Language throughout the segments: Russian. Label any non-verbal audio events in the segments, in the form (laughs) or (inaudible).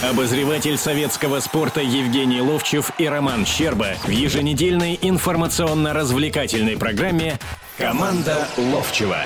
Обозреватель советского спорта Евгений Ловчев и Роман Щерба в еженедельной информационно-развлекательной программе «Команда Ловчева».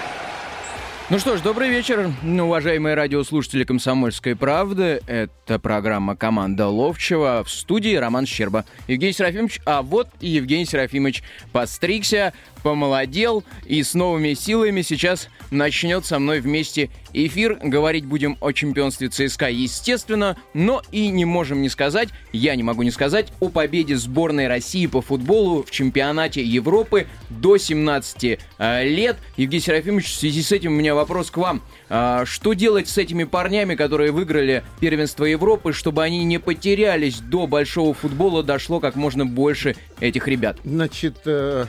Ну что ж, добрый вечер, уважаемые радиослушатели «Комсомольской правды». Это программа «Команда Ловчева» в студии Роман Щерба. Евгений Серафимович, а вот и Евгений Серафимович постригся, помолодел и с новыми силами сейчас начнет со мной вместе эфир. Говорить будем о чемпионстве ЦСКА, естественно, но и не можем не сказать, я не могу не сказать, о победе сборной России по футболу в чемпионате Европы до 17 э, лет. Евгений Серафимович, в связи с этим у меня вопрос к вам. А, что делать с этими парнями, которые выиграли первенство Европы, чтобы они не потерялись до большого футбола, дошло как можно больше этих ребят? Значит, э,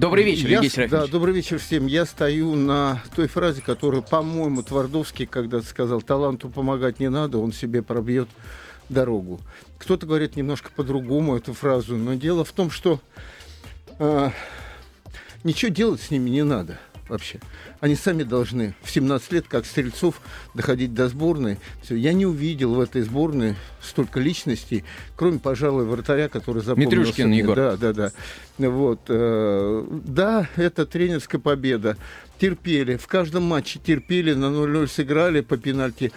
Добрый вечер, я, Евгений Да, добрый вечер всем. Я стою на той фразе, которую, по-моему, Твардовский когда-то сказал, таланту помогать не надо, он себе пробьет дорогу. Кто-то говорит немножко по-другому эту фразу, но дело в том, что э, ничего делать с ними не надо вообще. Они сами должны в 17 лет, как Стрельцов, доходить до сборной. Все. Я не увидел в этой сборной столько личностей, кроме, пожалуй, вратаря, который запомнился. Митрюшкин мне. Егор. Да, да, да. Вот. Э, да, это тренерская победа. Терпели. В каждом матче терпели, на 0-0 сыграли, по пенальти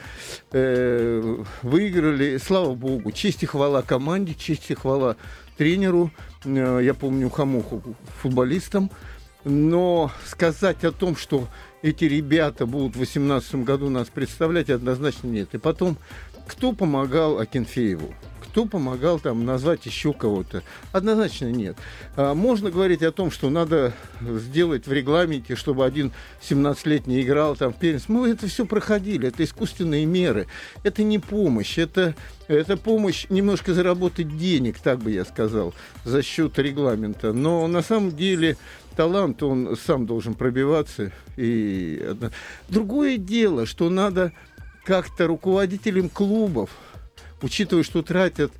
э, выиграли. Слава богу. Честь и хвала команде, честь и хвала тренеру. Э, я помню Хамуху футболистам. Но сказать о том, что эти ребята будут в 2018 году нас представлять, однозначно нет. И потом, кто помогал Акинфееву? Кто помогал там назвать еще кого-то? Однозначно нет. А, можно говорить о том, что надо сделать в регламенте, чтобы один 17-летний играл там в первенстве. Мы это все проходили, это искусственные меры. Это не помощь, это, это помощь немножко заработать денег, так бы я сказал, за счет регламента. Но на самом деле талант, он сам должен пробиваться. И... Другое дело, что надо как-то руководителям клубов, учитывая, что тратят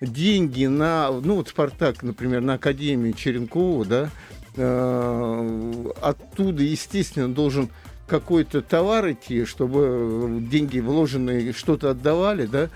деньги на, ну вот Спартак, например, на Академию Черенкова, да, э, оттуда, естественно, должен какой-то товар идти, чтобы деньги вложенные что-то отдавали, да,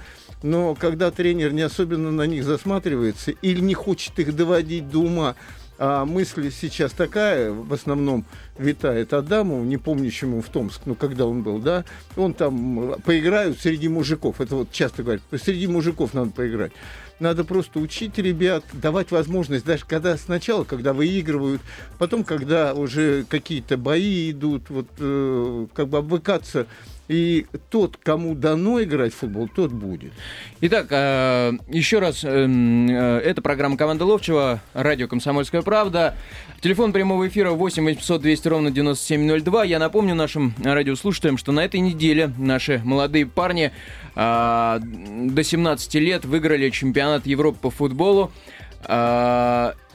но когда тренер не особенно на них засматривается или не хочет их доводить до ума, а мысль сейчас такая, в основном витает Адаму, не помнящему в Томск, ну, когда он был, да, он там поиграют среди мужиков, это вот часто говорят, среди мужиков надо поиграть. Надо просто учить ребят, давать возможность, даже когда сначала, когда выигрывают, потом, когда уже какие-то бои идут, вот э, как бы обвыкаться и тот, кому дано играть в футбол, тот будет. Итак, э, еще раз, э, э, это программа «Команда Ловчева», радио «Комсомольская правда». Телефон прямого эфира 8 800 200 ровно 9702. Я напомню нашим радиослушателям, что на этой неделе наши молодые парни до 17 лет выиграли чемпионат Европы по футболу.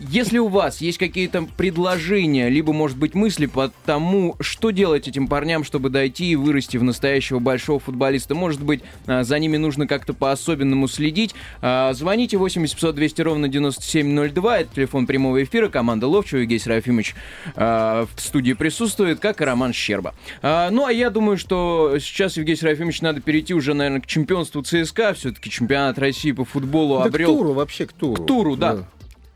Если у вас есть какие-то предложения, либо, может быть, мысли по тому, что делать этим парням, чтобы дойти и вырасти в настоящего большого футболиста, может быть, а, за ними нужно как-то по-особенному следить, а, звоните 8 200 ровно 9702, это телефон прямого эфира, команда Ловчева, Евгений Серафимович а, в студии присутствует, как и Роман Щерба. Ну, а я думаю, что сейчас, Евгений Серафимович, надо перейти уже, наверное, к чемпионству ЦСКА, все-таки чемпионат России по футболу да обрел... к туру, вообще к туру. К туру, да.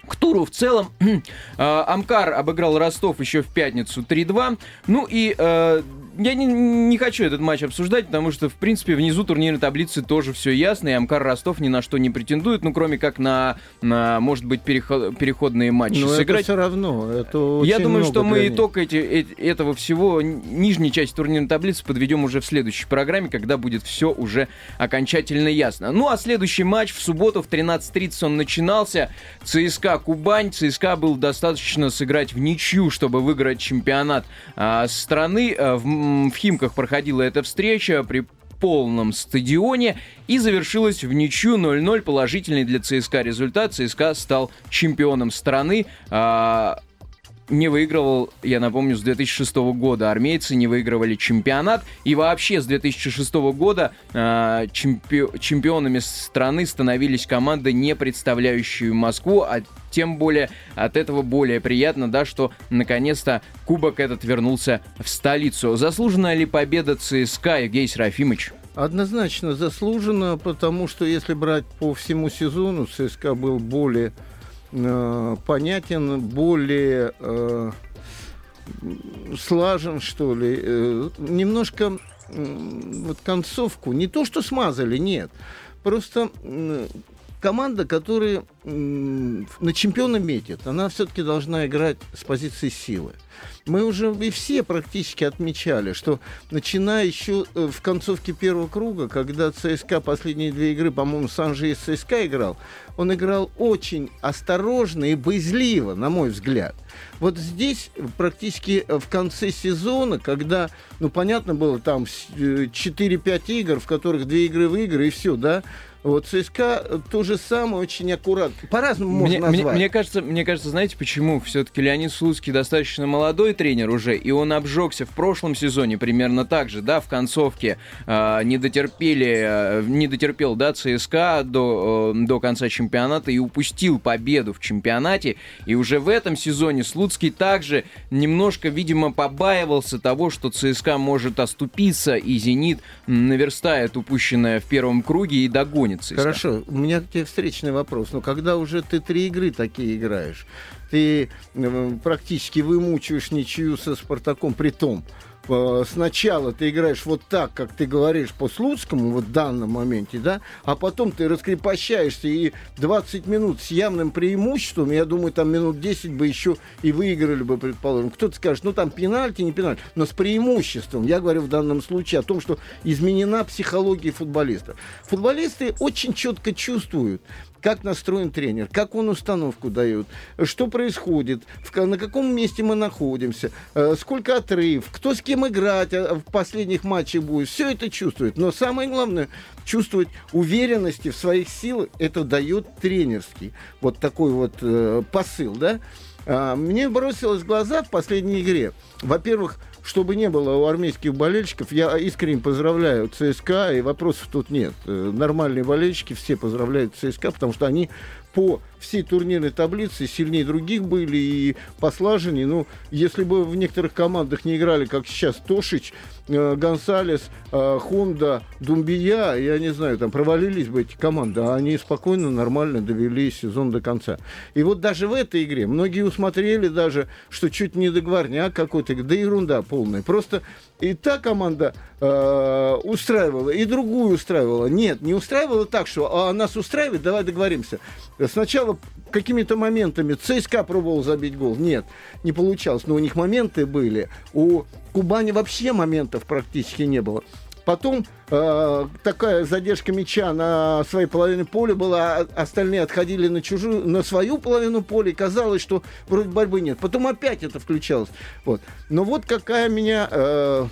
К туру в целом (clears throat) э, Амкар обыграл Ростов еще в пятницу 3-2. Ну и э, я не, не хочу этот матч обсуждать, потому что, в принципе, внизу турнирной таблицы тоже все ясно, и Амкар Ростов ни на что не претендует, ну, кроме как на, на может быть, переход, переходные матчи Но сыграть. это все равно. Это я думаю, что мы итог эти, э, этого всего, нижней части турнирной таблицы подведем уже в следующей программе, когда будет все уже окончательно ясно. Ну, а следующий матч в субботу в 13.30 он начинался. ЦСКА Кубань. ЦСКА был достаточно сыграть в ничью, чтобы выиграть чемпионат а, страны. А, в в Химках проходила эта встреча при полном стадионе и завершилась в ничью 0-0. Положительный для ЦСКА результат. ЦСКА стал чемпионом страны. А, не выигрывал, я напомню, с 2006 года. Армейцы не выигрывали чемпионат. И вообще с 2006 года э, чемпи чемпионами страны становились команды, не представляющие Москву, а тем более от этого более приятно, да, что наконец-то кубок этот вернулся в столицу. Заслуженная ли победа ЦСКА, Евгений Серафимович? Однозначно заслуженно, потому что если брать по всему сезону, ЦСКА был более э, понятен, более э, слажен, что ли. Э, немножко вот концовку, не то что смазали, нет. Просто команда, которая на чемпиона метит, она все-таки должна играть с позиции силы. Мы уже и все практически отмечали, что начиная еще э, в концовке первого круга, когда ЦСКА последние две игры, по-моему, Санжи из ЦСКА играл, он играл очень осторожно и боязливо, на мой взгляд. Вот здесь практически в конце сезона, когда, ну, понятно было, там 4-5 э, игр, в которых две игры выиграли, и все, да, вот ЦСКА то же самое, очень аккуратно. По-разному можно мне, назвать. Мне, мне, кажется, мне кажется, знаете почему? Все-таки Леонид Слуцкий достаточно молодой тренер уже, и он обжегся в прошлом сезоне примерно так же, да, в концовке э, не дотерпели, э, не дотерпел, да, ЦСКА до, э, до конца чемпионата и упустил победу в чемпионате. И уже в этом сезоне Слуцкий также немножко, видимо, побаивался того, что ЦСКА может оступиться, и «Зенит» наверстает упущенное в первом круге и догонит ЦСКА. Хорошо, у меня к тебе встречный вопрос. Но когда уже ты три игры такие играешь, ты э, практически вымучиваешь ничью со Спартаком, при том, сначала ты играешь вот так, как ты говоришь по Слуцкому, вот в данном моменте, да, а потом ты раскрепощаешься и 20 минут с явным преимуществом, я думаю, там минут 10 бы еще и выиграли бы, предположим. Кто-то скажет, ну там пенальти, не пенальти, но с преимуществом. Я говорю в данном случае о том, что изменена психология футболистов. Футболисты очень четко чувствуют, как настроен тренер, как он установку дает, что происходит, в, на каком месте мы находимся, э, сколько отрыв, кто с кем играть а, в последних матчах будет. Все это чувствует. Но самое главное, чувствовать уверенности в своих силах, это дает тренерский вот такой вот э, посыл, да. А, мне бросилось в глаза в последней игре. Во-первых, чтобы не было у армейских болельщиков, я искренне поздравляю ЦСКА, и вопросов тут нет. Э, нормальные болельщики все поздравляют ЦСКА, потому что они по всей турнирной таблице сильнее других были и послаженнее. Ну, если бы в некоторых командах не играли, как сейчас Тошич, э, Гонсалес, э, Хонда, Думбия, я не знаю, там провалились бы эти команды, а они спокойно, нормально довели сезон до конца. И вот даже в этой игре многие усмотрели даже, что чуть не договорняк какой-то, да ерунда полная. Просто и та команда э, устраивала, и другую устраивала. Нет, не устраивала так, что а, нас устраивает, давай договоримся. Сначала какими-то моментами ЦСКА пробовал забить гол. Нет, не получалось. Но у них моменты были. У Кубани вообще моментов практически не было. Потом э, такая задержка мяча на своей половине поля была, а остальные отходили на чужую, на свою половину поля, и казалось, что вроде борьбы нет. Потом опять это включалось. Вот. Но вот какая меня... Э,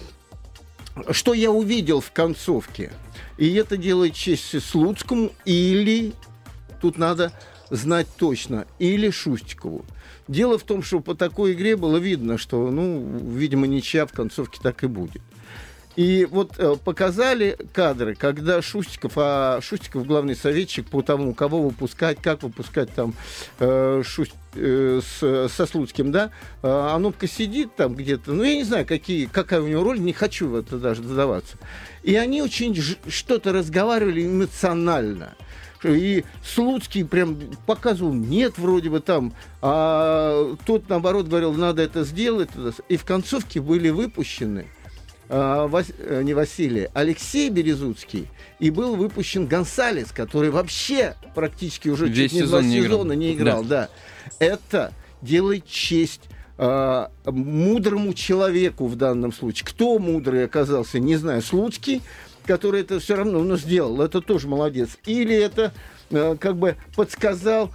что я увидел в концовке. И это делает честь Слуцкому или тут надо знать точно, или Шустикову. Дело в том, что по такой игре было видно, что, ну, видимо, ничья в концовке так и будет. И вот э, показали кадры, когда Шустиков, а Шустиков главный советчик по тому, кого выпускать, как выпускать там э, Шуст, э, с, со Слуцким, да, э, Анопка сидит там где-то, ну, я не знаю, какие, какая у него роль, не хочу в это даже задаваться. И они очень что-то разговаривали эмоционально. И Слуцкий прям показывал, нет, вроде бы там, а тот, наоборот, говорил, надо это сделать. И в концовке были выпущены а, Вас, э, не Василий, Алексей Березуцкий, и был выпущен Гонсалес, который вообще практически уже Весь чуть не два не сезона играл. не играл. Да. да. Это делает честь э, мудрому человеку в данном случае. Кто мудрый оказался, не знаю, Слуцкий, который это все равно ну, сделал, это тоже молодец. Или это э, как бы подсказал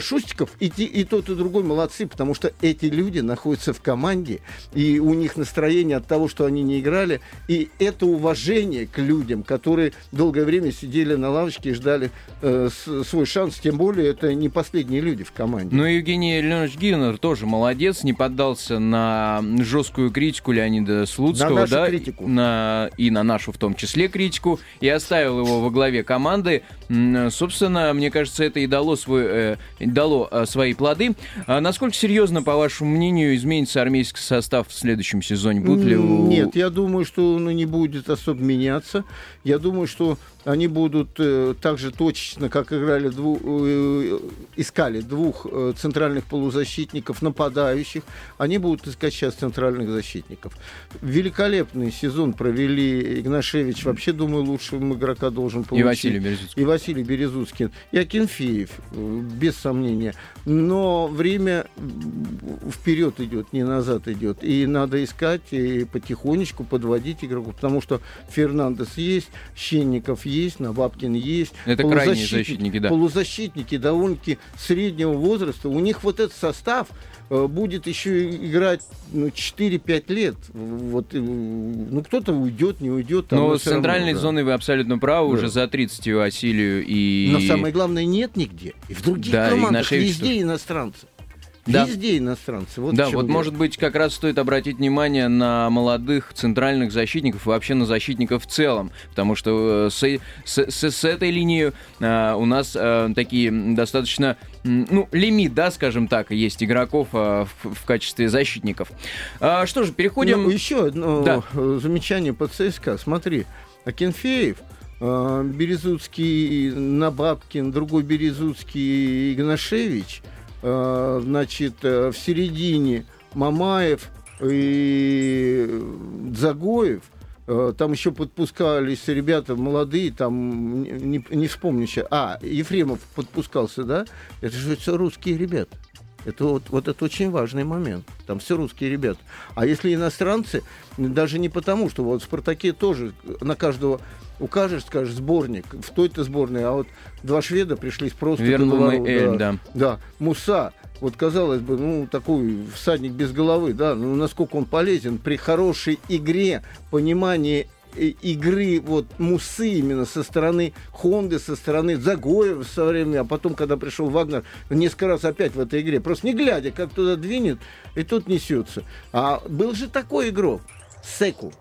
Шустиков, и, и тот, и другой молодцы, потому что эти люди находятся в команде, и у них настроение от того, что они не играли, и это уважение к людям, которые долгое время сидели на лавочке и ждали э, свой шанс, тем более это не последние люди в команде. Ну, Евгений Леонидович Гивнер тоже молодец, не поддался на жесткую критику Леонида Слуцкого, на нашу да, критику. На, и на нашу в том числе критику, и оставил его во главе команды. Собственно, мне кажется, это и дало свой э, дало а, свои плоды. А насколько серьезно, по вашему мнению, изменится армейский состав в следующем сезоне? Будут ли. Нет, я думаю, что он не будет особо меняться. Я думаю, что они будут э, так же точечно, как играли дву, э, искали двух э, центральных полузащитников, нападающих, они будут искать сейчас центральных защитников. Великолепный сезон провели Игнашевич. Вообще, думаю, лучшего игрока должен получить. И Василий Березуцкий. И Василий Березуцкий. И Акинфеев, э, без сомнения. Но время вперед идет, не назад идет. И надо искать и потихонечку подводить игроков. Потому что Фернандес есть, Щенников есть, Навапкин есть. Это крайние защитники, да. Полузащитники довольно-таки среднего возраста. У них вот этот состав будет еще играть ну, 4-5 лет. Вот, э, ну, кто-то уйдет, не уйдет. Но с центральной равно, зоной да. вы абсолютно правы, да. уже за 30 Василию и... Но самое главное, нет нигде. И в других да, командах везде иностранцы. Да. Везде иностранцы. Вот да, вот дело. может быть как раз стоит обратить внимание на молодых центральных защитников и вообще на защитников в целом, потому что с, с, с, с этой линии а, у нас а, такие достаточно ну, лимит, да, скажем так, есть игроков а, в, в качестве защитников. А, что же, переходим... Ну, еще одно да. замечание по ЦСКА. Смотри, Акинфеев, Березуцкий, Набабкин, другой Березуцкий, Игнашевич – Э, значит, э, в середине Мамаев и Загоев, э, там еще подпускались ребята молодые, там не, не вспомню сейчас. А, Ефремов подпускался, да? Это же все русские ребята. Это вот, вот это очень важный момент. Там все русские ребята. А если иностранцы, даже не потому, что вот в «Спартаке» тоже на каждого укажешь, скажешь, сборник в той-то сборной, а вот два шведа пришлись просто Вернум и Эль, да. да. Да, Муса, вот казалось бы, ну, такой всадник без головы, да, ну, насколько он полезен при хорошей игре, понимании игры вот Мусы именно со стороны Хонды, со стороны Загоева со времени, а потом, когда пришел Вагнер, несколько раз опять в этой игре, просто не глядя, как туда двинет, и тут несется. А был же такой игрок, Секу,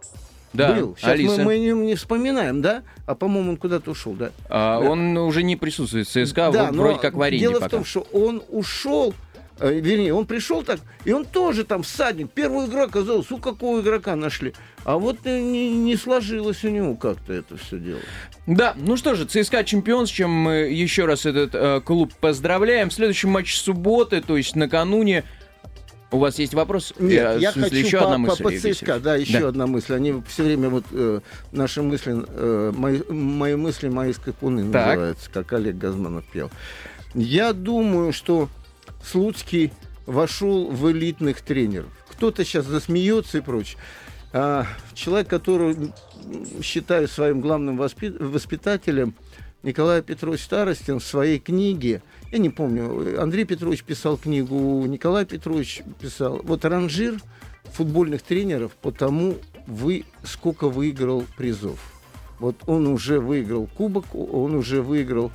да, был. Сейчас Алиса. мы, мы не, не вспоминаем, да? А по-моему, он куда-то ушел, да? А, да. Он уже не присутствует в ЦСКА, да, вот вроде как в арене Дело пока. в том, что он ушел э, вернее, он пришел так, и он тоже там всадник. Первую игру оказалось, у какого игрока нашли. А вот не, не сложилось у него как-то это все дело. Да, ну что же, ЦСКА чемпион, с чем мы еще раз этот э, клуб поздравляем. В следующем матче субботы, то есть накануне, у вас есть вопрос? Нет, я, я хочу еще по, одна мысль, по, по ЦСКА, да, еще да. одна мысль. Они все время вот э, наши мысли, э, мои, мои мысли, мои скакуны так. называются, как Олег Газманов пел. Я думаю, что Слуцкий вошел в элитных тренеров. Кто-то сейчас засмеется и прочее. А, человек, который считаю своим главным воспитателем, Николай Петрович Старостин в своей книге, я не помню, Андрей Петрович писал книгу, Николай Петрович писал, вот ранжир футбольных тренеров по тому, вы, сколько выиграл призов. Вот он уже выиграл кубок, он уже выиграл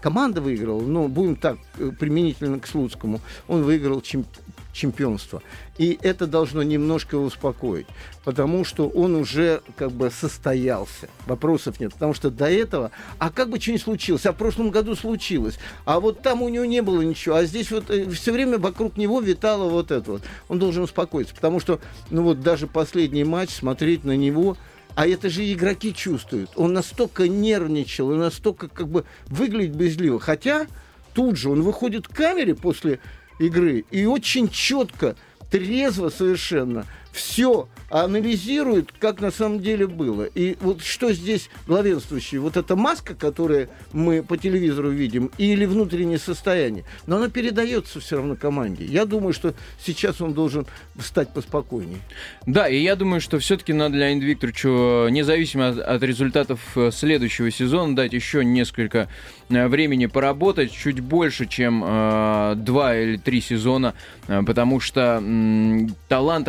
команда выиграла, но будем так, э, применительно к Слуцкому, он выиграл чем, чемпионство. И это должно немножко успокоить, потому что он уже как бы состоялся. Вопросов нет. Потому что до этого, а как бы что ни случилось, а в прошлом году случилось, а вот там у него не было ничего, а здесь вот э, все время вокруг него витало вот это вот. Он должен успокоиться, потому что, ну вот даже последний матч, смотреть на него, а это же игроки чувствуют. Он настолько нервничал и настолько как бы выглядит боязливо. Хотя тут же он выходит к камере после игры. И очень четко, трезво совершенно все анализирует, как на самом деле было. И вот что здесь главенствующее? Вот эта маска, которую мы по телевизору видим, или внутреннее состояние. Но она передается все равно команде. Я думаю, что сейчас он должен стать поспокойнее. Да, и я думаю, что все-таки надо Леониду Викторовичу, независимо от, от результатов э, следующего сезона, дать еще несколько э, времени поработать, чуть больше, чем э, два или три сезона, э, потому что э, талант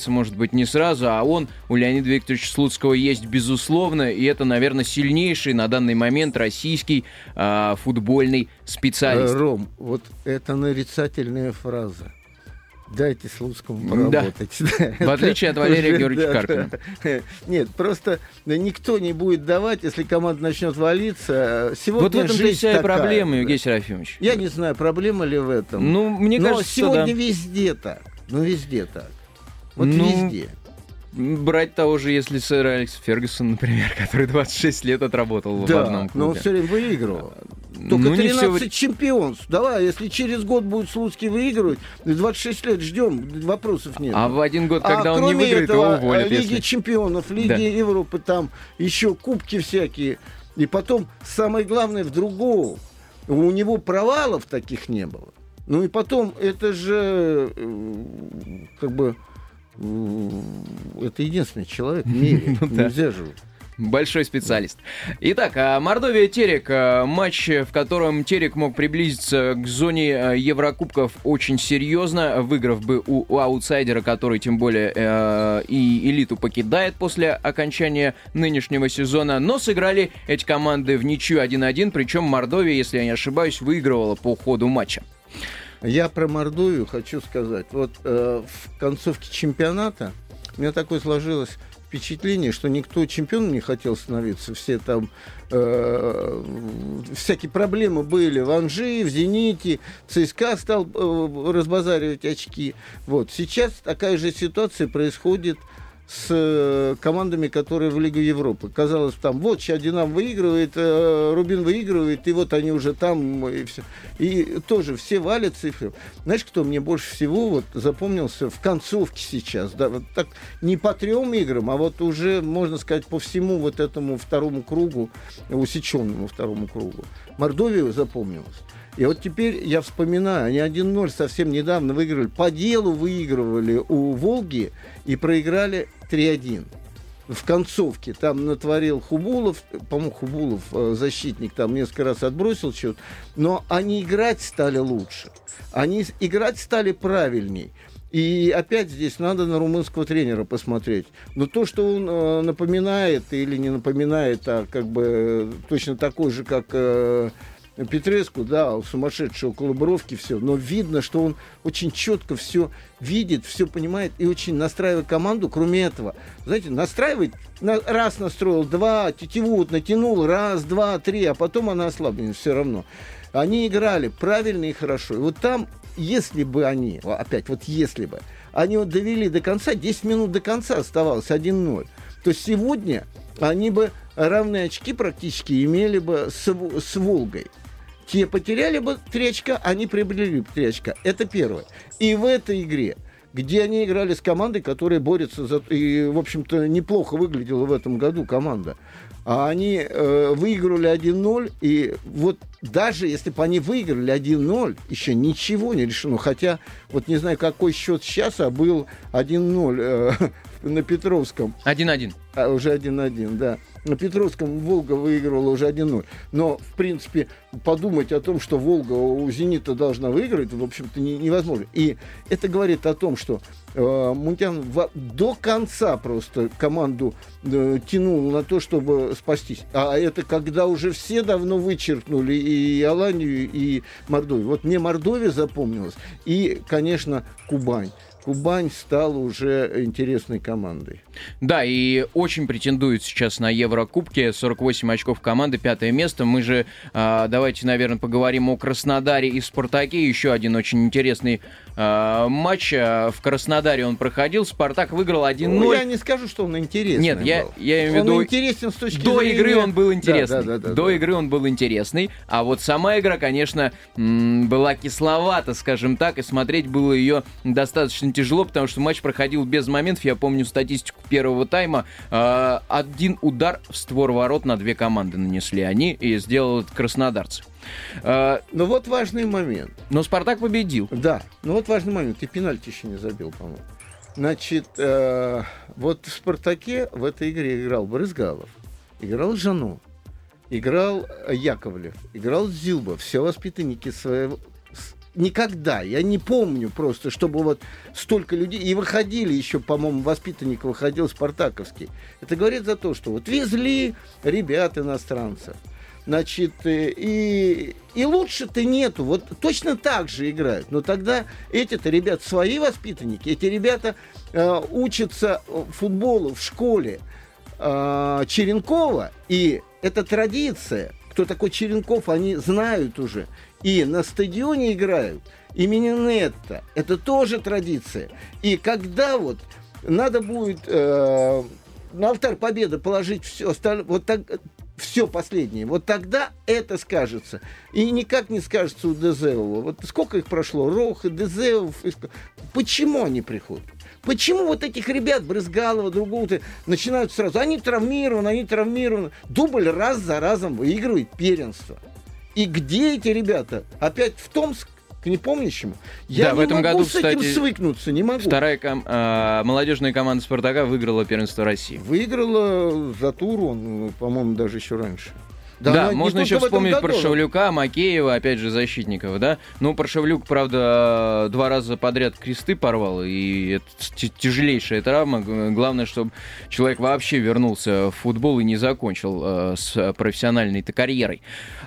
раскрывается, может быть, не сразу, сразу, а он у Леонида Викторовича Слуцкого есть безусловно, и это, наверное, сильнейший на данный момент российский э, футбольный специалист. Ром, вот это нарицательная фраза. Дайте Слуцкому поработать. Да. (laughs) В отличие от Валерия Георгиевича Карпина. Нет, просто никто не будет давать, если команда начнет валиться. Сегодня вот в этом жизнь вся такая. проблема, Евгений Серафимович. Я не знаю, проблема ли в этом. Ну, мне Но кажется, сегодня да. везде так. Ну, везде так. Вот Ну, везде. Брать того же, если сэр Алекс Фергюсон, например, (laughs) который 26 лет отработал в Да, одном но он клубе. все время выигрывал. Только Ну, не 13 всё вре- чемпионств. Давай, если через год будет Слуцкий выигрывать, 26 лет ждем, вопросов нет. А в один год, когда А он не выиграет, этого, его уволят. Лиги если- чемпионов, Лиги Да. Европы, там еще кубки всякие. И потом, самое главное, в другом. У него провалов таких не было. Ну и потом, это же э, как бы это единственный человек в мире. (laughs) Ну. Нельзя же. Большой специалист. Итак, а, Мордовия-Терек. а, Матч, в котором Терек мог приблизиться к зоне а, Еврокубков очень серьезно, выиграв бы у, у аутсайдера, который тем более э, и элиту покидает после окончания нынешнего сезона. Но сыграли эти команды в ничью 1-1, причем Мордовия, если я не ошибаюсь, выигрывала по ходу матча. Я про Мордовию хочу сказать. Вот э, в концовке чемпионата у меня такое сложилось впечатление, что никто чемпионом не хотел становиться. Все там э, всякие проблемы были в Анжи, в Зените. ЦСКА стал э, разбазаривать очки. Вот. Сейчас такая же ситуация происходит с э, командами, которые в Лигу Европы. Казалось, там, вот, сейчас Динамо выигрывает, э, Рубин выигрывает, и вот они уже там, и все. И тоже все валят цифры. Знаешь, кто мне больше всего вот запомнился в концовке сейчас? Да, вот так не по трем играм, а вот уже, можно сказать, по всему вот этому второму кругу, усеченному второму кругу. Мордовию запомнилось. И вот теперь я вспоминаю, они 1-0 совсем недавно выиграли, по делу выигрывали у Волги и проиграли 3-1 в концовке. Там натворил Хубулов, по-моему, Хубулов, э, защитник, там несколько раз отбросил счет, но они играть стали лучше. Они играть стали правильней. И опять здесь надо на румынского тренера посмотреть. Но то, что он э, напоминает или не напоминает, а как бы э, точно такой же, как э, Петреску, да, сумасшедшего коллаборовки все, но видно, что он очень четко все видит, все понимает и очень настраивает команду. Кроме этого, знаете, настраивает, на- раз настроил, два, тетиву вот натянул, раз, два, три, а потом она ослаблена все равно. Они играли правильно и хорошо. И вот там, если бы они, опять, вот если бы, они вот довели до конца, 10 минут до конца оставалось 1-0, то сегодня они бы равные очки практически имели бы с, с Волгой. Те потеряли бы 3 очка, они приобрели бы 3 очка. Это первое. И в этой игре, где они играли с командой, которая борется за... И, в общем-то, неплохо выглядела в этом году команда. А они э, выиграли 1-0, и вот даже если бы они выиграли 1-0, еще ничего не решено. Хотя, вот не знаю, какой счет сейчас, а был 1-0 э, (laughs) на Петровском. 1-1. А, уже 1-1, да. На Петровском Волга выигрывала уже 1-0. Но, в принципе, подумать о том, что Волга у «Зенита» должна выиграть, в общем-то, не- невозможно. И это говорит о том, что э, Мунтян во- до конца просто команду э, тянул на то, чтобы спастись. А это когда уже все давно вычеркнули и Аланию, и Мордовию. Вот мне Мордовия запомнилась. И, конечно, Кубань. Кубань стала уже интересной командой. Да, и очень претендует сейчас на Еврокубке. 48 очков команды, пятое место. Мы же а, давайте, наверное, поговорим о Краснодаре и Спартаке. Еще один очень интересный а, матч. А, В Краснодаре он проходил. Спартак выиграл 1-0. Ну, я не скажу, что он интересный. Нет, я, был. я имею в Он виду... интересен с точки До зрения... игры он был интересный. да, да, да, До да. игры он был интересный. А вот сама игра, конечно, была кисловата, скажем так, и смотреть было ее достаточно тяжело, потому что матч проходил без моментов. Я помню статистику первого тайма. А, Один удар в створ ворот на две команды нанесли они, и сделал это краснодарцы. А, Но вот важный момент. Но Спартак победил. Да, ну вот важный момент. Ты пенальти еще не забил, по-моему. Значит, э, вот в «Спартаке» в этой игре играл Брызгалов, играл Жану, играл э, Яковлев, играл Зилба, все воспитанники своего... Никогда, я не помню просто, чтобы вот столько людей... И выходили еще, по-моему, воспитанник выходил спартаковский. Это говорит за то, что вот везли ребят иностранцев. Значит, э, и, и лучше-то нету. Вот точно так же играют. Но тогда эти-то ребята свои воспитанники, эти ребята э, учатся футболу в школе э, Черенкова, и это традиция. Кто такой Черенков, они знают уже. И на стадионе играют имени Нетта. Это тоже традиция. И когда вот надо будет э, на алтарь победы положить все остальное, вот так, все последнее. Вот тогда это скажется. И никак не скажется у Дезеова. Вот сколько их прошло? Рох, Дезеов. Почему они приходят? Почему вот этих ребят, Брызгалова, другого-то, начинают сразу? Они травмированы, они травмированы. Дубль раз за разом выигрывает первенство. И где эти ребята? Опять в Томск? к непомнящему. Я да, не в этом могу году, с кстати, этим свыкнуться, не могу. Вторая ком- э, молодежная команда Спартака выиграла первенство России. Выиграла за тур он, по-моему, даже еще раньше. Да, не можно еще вспомнить году. про Шевлюка, Макеева, опять же, защитников, да? Ну, про Шевлюк, правда, два раза подряд кресты порвал, и это тяжелейшая травма. Главное, чтобы человек вообще вернулся в футбол и не закончил э, с профессиональной-то карьерой.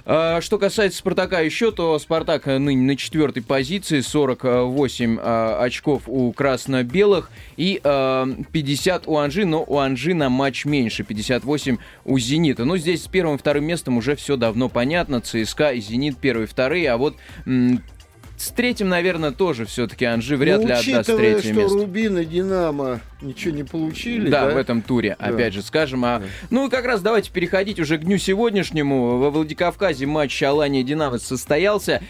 А, Что касается Спартака еще, то Спартак э, ныне на четвертой позиции, 48 э, очков у красно-белых и э, 50 у Анжи, но у Анжи на матч меньше, 58 у Зенита. Ну, здесь с первым и вторым местом уже все давно понятно, ЦСКА и Зенит первые вторые, а вот с третьим, наверное, тоже все-таки Анжи вряд Ну, ли отдаст учитывая, третье что место. Рубин и Динамо ничего не получили, Да, да, в этом туре, Да. опять же, скажем. А, Да. Ну и как раз давайте переходить уже к дню сегодняшнему. Во Владикавказе матч Алания Динамо состоялся.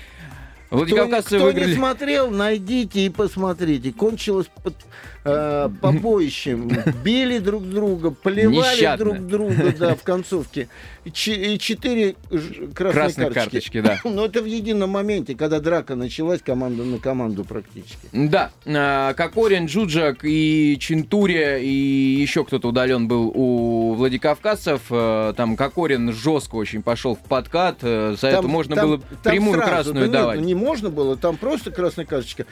Кто, Владикавказцы кто выиграли... не смотрел, найдите и посмотрите. Кончилось под, э, побоищем. Били друг друга, плевали Нещадно. друг друга, да, в концовке. Че- и четыре красные Красные карточки. карточки, да. (laughs) Но это в едином моменте, когда драка началась, команда на команду практически. Да, а, Кокорин, Джуджак и Чинтурия, и еще кто-то удален был у Владикавказцев. Э, Там Кокорин жестко очень пошел в подкат. э, За это Там- можно там- было там прямую сразу, красную да нет, давать. не можно было, там просто красная карточка.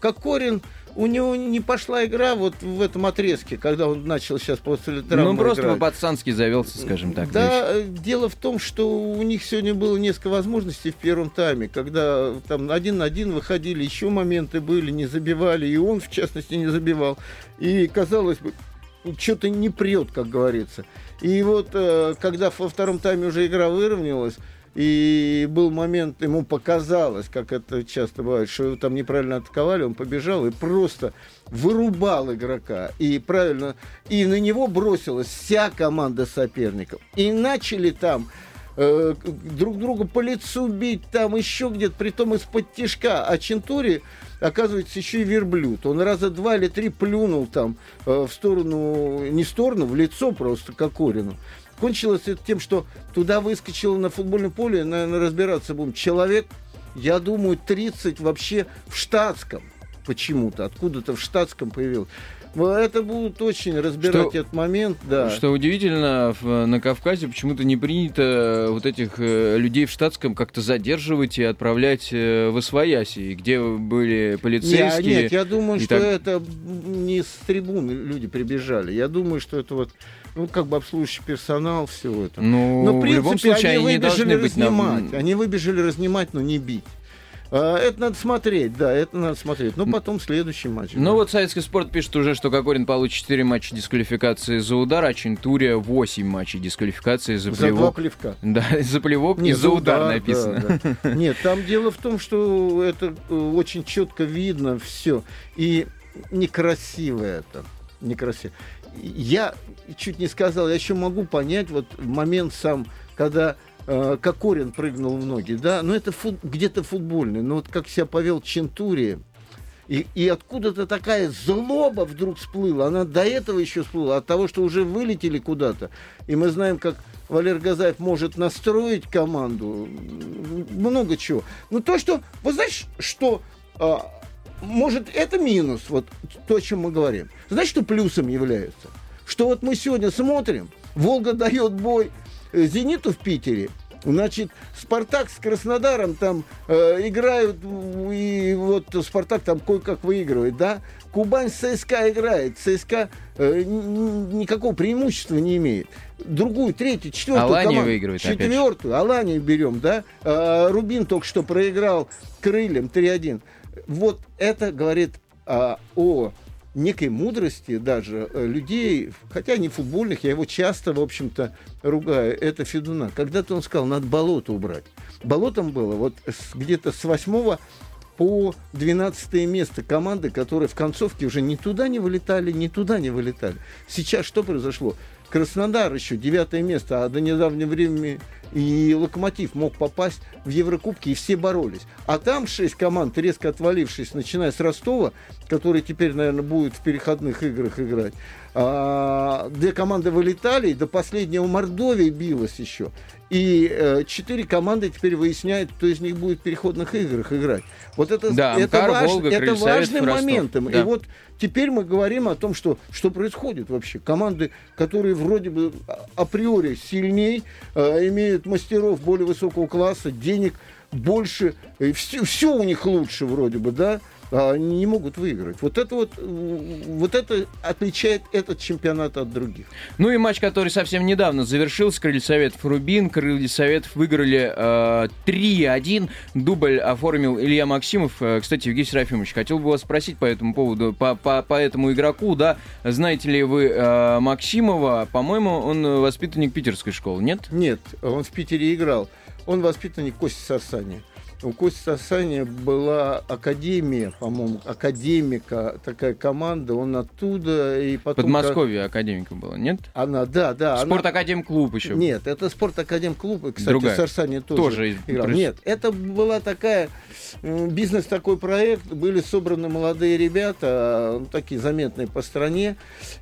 Кокорин, у него не пошла игра вот в этом отрезке, когда он начал сейчас после травмы Ну, просто играть. по-пацански завелся, скажем так. Да, э, дело в том, что у них сегодня было несколько возможностей в первом тайме, когда там один на один выходили, еще моменты были, не забивали, и он, в частности, не забивал. И, казалось бы, что-то не прет, как говорится. И вот, э, когда во втором тайме уже игра выровнялась, и был момент, ему показалось, как это часто бывает, что его там неправильно атаковали, он побежал и просто вырубал игрока. И правильно, и на него бросилась вся команда соперников. И начали там э, друг друга по лицу бить, там еще где-то, притом из-под тишка. А Чентури, оказывается, еще и верблюд. Он раза два или три плюнул там э, в сторону, не в сторону, в лицо просто Кокорину. Кончилось это тем, что туда выскочил на футбольное поле, наверное, разбираться будем, человек, я думаю, 30 вообще в штатском почему-то, откуда-то в штатском появился. Ну, Это будут очень разбирать Что- этот момент, да. Что удивительно, на Кавказе почему-то не принято вот этих э, людей в штатском как-то задерживать и отправлять э, в Освояси, где были полицейские. нет, я думаю, что так- это не с трибуны люди прибежали. Я думаю, что это вот, ну, как бы обслуживающий персонал, все это. Ну, Но, в в любом принципе, случае, они они выбежали быть на- разнимать. Они выбежали разнимать, но не бить. А, Это надо смотреть, да, это надо смотреть. Ну, потом следующий матч. Ну вот советский спорт пишет уже, что Кокорин получит 4 матча дисквалификации за удар, а Чентурия 8 матчей дисквалификации за за два плевок. плевка. Да, (laughs) за плевок и Не, за удар, да, написано. да. (laughs) Нет, там дело в том, что это э, очень четко видно все. И некрасиво это. Некрасиво. Я чуть не сказал, я еще могу понять вот момент сам, когда э, Кокорин прыгнул в ноги, да, но это фут- где-то футбольный, но вот как себя повел Чентури, и, и откуда-то такая злоба вдруг всплыла. Она до этого еще всплыла, от того, что уже вылетели куда-то. И мы знаем, как Валер Газаев может настроить команду. Много чего. Ну, то, что... Вы знаете, что... а, может, это минус, вот то, о чем мы говорим. Знаете, что плюсом является? Что вот мы сегодня смотрим, Волга дает бой э, Зениту в Питере, Значит, Спартак с Краснодаром там э, играют, и вот Спартак там кое-как выигрывает, да? Кубань с ЦСКА играет, ЦСКА э, никакого преимущества не имеет. Другую, третью, четвертую Алания команду, выигрывает четвертую, Аланию берем, да? Э, Рубин только что проиграл крыльям 3-1. Вот это говорит э, о некой мудрости даже э, людей, хотя не футбольных, я его часто, в общем-то, ругаю, это Федуна. Когда-то он сказал, надо болото убрать. Болотом было вот где-то с 8 по 12 место команды, которые в концовке уже ни туда не вылетали, ни туда не вылетали. Сейчас что произошло? Краснодар еще девятое место, а до недавнего времени и Локомотив мог попасть в Еврокубки, и все боролись. А там шесть команд, резко отвалившись, начиная с Ростова, который теперь, наверное, будет в переходных играх играть, а, две команды вылетали, и до последнего Мордовия билась еще. И э, четыре команды теперь выясняют, кто из них будет в переходных играх играть. Вот это, да, это, Амкар, важ, Волга, это важным моментом. Да. И вот теперь мы говорим о том, что, что происходит вообще. Команды, которые вроде бы априори сильней, э, имеют мастеров более высокого класса, денег больше, все, все у них лучше вроде бы, да, не могут выиграть. Вот это вот, вот это отличает этот чемпионат от других. Ну и матч, который совсем недавно завершился, Крылья Советов Рубин. Крылья Советов выиграли э, 3-1. Дубль оформил Илья Максимов. Э, Кстати, Евгений Серафимович, хотел бы вас спросить по этому поводу, по, по, по этому игроку, да, знаете ли вы э, Максимова? По-моему, он воспитанник питерской школы, нет? Нет, он в Питере играл. Он воспитанник Кости Сарсани у Кости Сасани была академия, по-моему, академика, такая команда, он оттуда и потом... Подмосковье как... академика была, нет? Она, да, да. Спорт-академ-клуб еще. Нет, это спорт-академ-клуб, кстати, Другая. Сарсани тоже, тоже играл. Нет, это была такая, бизнес такой проект, были собраны молодые ребята, ну, такие заметные по стране,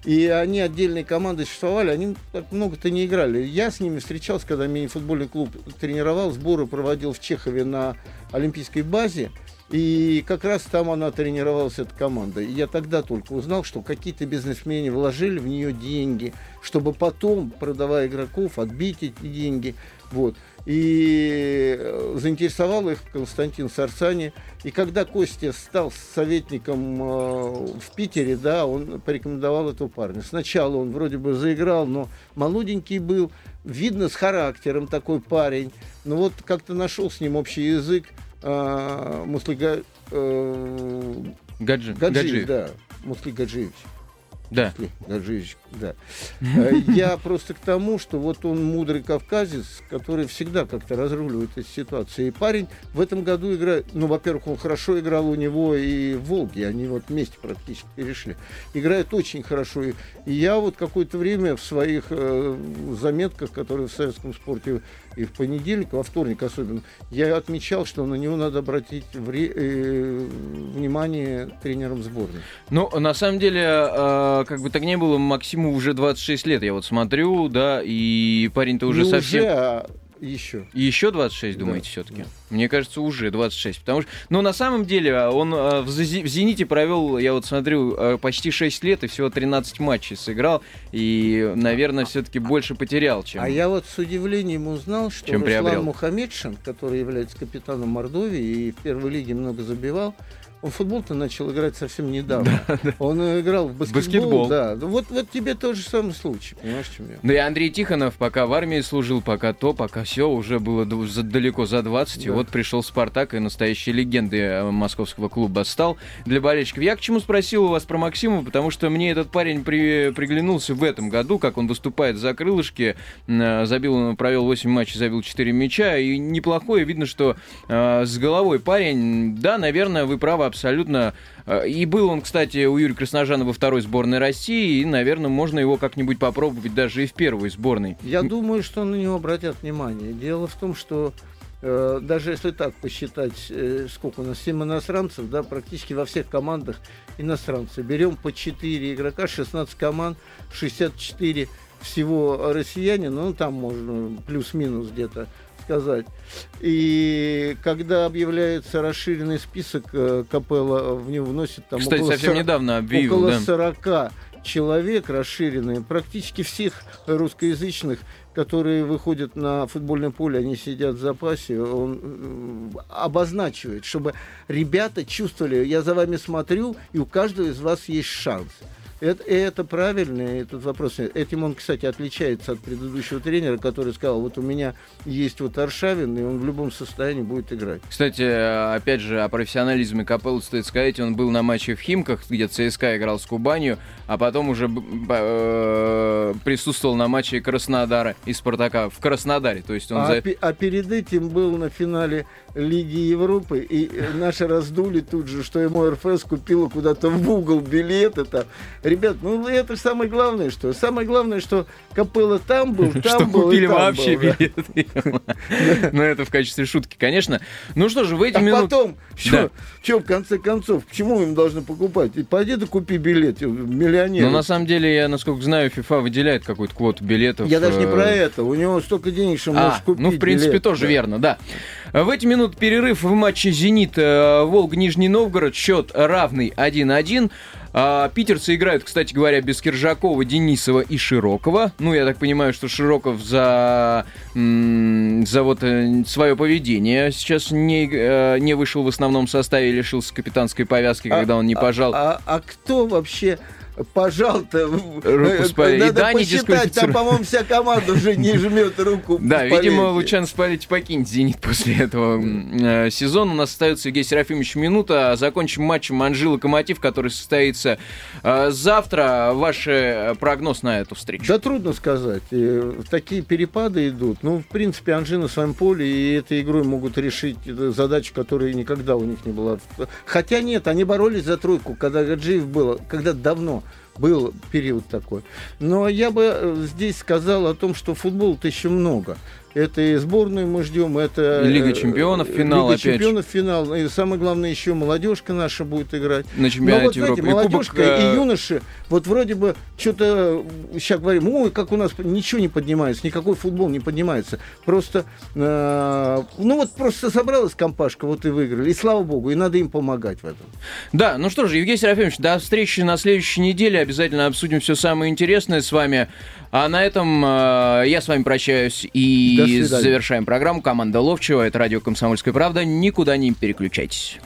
и они отдельные команды существовали, они так много-то не играли. Я с ними встречался, когда мини-футбольный клуб тренировал, сборы проводил в Чехове на олимпийской базе, и как раз там она тренировалась, эта команда. И я тогда только узнал, что какие-то бизнесмены вложили в нее деньги, чтобы потом, продавая игроков, отбить эти деньги. Вот. И заинтересовал их Константин Сарсани. И когда Костя стал советником э, в Питере, да, он порекомендовал этого парня. Сначала он вроде бы заиграл, но молоденький был, видно с характером такой парень. Но вот как-то нашел с ним общий язык. Э, Муслига... Э, Гаджи. Гаджиев, Гаджиев. да. Мусли Гаджиевич. Да. Гаджиевич, да. (laughs) Э, Я просто к тому, что вот он мудрый кавказец, который всегда как-то разруливает эти ситуации. И парень в этом году играет, ну, во-первых, он хорошо играл у него и в Волге, они вот вместе практически перешли. Играет очень хорошо. И, и я вот какое-то время в своих э, заметках, которые в советском спорте и в понедельник, во вторник особенно, я отмечал, что на него надо обратить вре- э, внимание тренерам сборной. Ну, на самом деле, э, как бы так ни было, Максиму уже 26 лет, я вот смотрю, да, и парень-то уже Не совсем... уже, а еще. Еще 26, Да. думаете, все-таки? Мне кажется, уже 26. Потому что, ну, на самом деле, он э, в, «Зени- в «Зените» провел, я вот смотрю, э, почти 6 лет и всего 13 матчей сыграл. И, наверное, все-таки больше потерял, чем... А я вот с удивлением узнал, что Чем Руслан приобрел. Мухаммедшин, который является капитаном Мордовии и в первой лиге много забивал, он в футбол-то начал играть совсем недавно. Он э, играл в баскетбол. Баскетбол. Да, Ну вот, вот тебе тот же самый случай, понимаешь, чем я? Да и Андрей Тихонов пока в армии служил, пока то, пока все, уже было далеко за 20, и Да. вот пришел Спартак и настоящей легенды э, московского клуба стал для болельщиков. Я к чему спросил у вас про Максимова, потому что мне этот парень при- приглянулся в этом году, как он выступает за крылышки, М, забил, он провел 8 матчей, забил 4 мяча, и неплохое, видно, что э, с головой парень, да, наверное, вы правы абсолютно, Э, И был он, кстати, у Юрия Красножана во второй сборной России, и, наверное, можно его как-нибудь попробовать даже и в первой сборной. Я думаю, что на него обратят внимание. Дело в том, что э, даже если так посчитать, э, сколько у нас, 7 иностранцев, да, практически во всех командах иностранцы. Берем по 4 игрока, 16 команд, 64 всего россияне, ну, там можно плюс-минус где-то сказать. И когда объявляется расширенный список, э, Капелла в него вносит там Кстати, около совсем 40 недавно объявил, около да. 40 человек расширенный, практически всех русскоязычных, которые выходят на футбольное поле, они сидят в запасе, он обозначивает, чтобы ребята чувствовали, я за вами смотрю, и у каждого из вас есть шанс. Это, это правильно, этот вопрос. Этим он, кстати, отличается от предыдущего тренера, который сказал, вот у меня есть вот Аршавин, и он в любом состоянии будет играть. Кстати, опять же, о профессионализме Капеллы стоит сказать, он был на матче в Химках, где ЦСКА играл с Кубанью, а потом уже э, присутствовал на матче Краснодара и Спартака в Краснодаре. То есть он а, за... а перед этим был на финале Лиги Европы, и наши раздули тут же, что ему РФС купила куда-то в угол билеты там Ребят, ну это самое главное, что. Самое главное, что Капелла там был, (laughs) там что был. купили вообще билеты. (laughs) Ну, это в качестве шутки, конечно. Ну что же, в эти минуты... А потом, что в конце концов, почему им должны покупать? Пойди да купи билет, миллионер. Ну, на самом деле, я, насколько знаю, FIFA выделяет какую-то квоту билетов. Я даже не э, про это. У него столько денег, что а, можешь купить Ну, в принципе, тоже верно, да. В эти минуты перерыв в матче «Зенит» э, Волг Нижний Новгород. Счет равный 1-1. А, питерцы играют, кстати говоря, без Киржакова, Денисова и Широкова. Ну, я так понимаю, что Широков за, за вот э, свое поведение сейчас не, э, не вышел в основном составе и лишился капитанской повязки, а, когда он не пожал. А, а, а кто вообще пожалуйста, руку спали. Надо да, посчитать, там, по-моему, вся команда уже не жмет руку. Да, видимо, Лучан Спалить покинет «Зенит» после этого э, сезона. У нас остается Сергей Серафимович минута. Закончим матчем Анжи-Локомотив, который состоится э, завтра. Ваш э, прогноз на эту встречу? Да трудно сказать. Такие перепады идут. Ну, в принципе, Анжи на своем поле, и этой игрой могут решить задачу, которая никогда у них не была. Хотя нет, они боролись за тройку, когда Гаджиев был, когда давно был период такой. Но я бы э, здесь сказал о том, что футбол-то еще много. Это и сборную мы ждем, это... Лига чемпионов, финал Лига опять чемпионов, финал. И самое главное, еще молодежка наша будет играть. На чемпионате Но вот, знаете, Европы. молодежка и, кубок... и юноши, вот вроде бы что-то сейчас говорим, ой, как у нас ничего не поднимается, никакой футбол не поднимается. Просто, э, ну вот просто собралась компашка, вот и выиграли. И слава богу, и надо им помогать в этом. Да, ну что же, Евгений Серафимович, до встречи на следующей неделе. Обязательно обсудим все самое интересное с вами. А на этом э, я с вами прощаюсь и завершаем программу. Команда Ловчева, это радио «Комсомольская правда». Никуда не переключайтесь.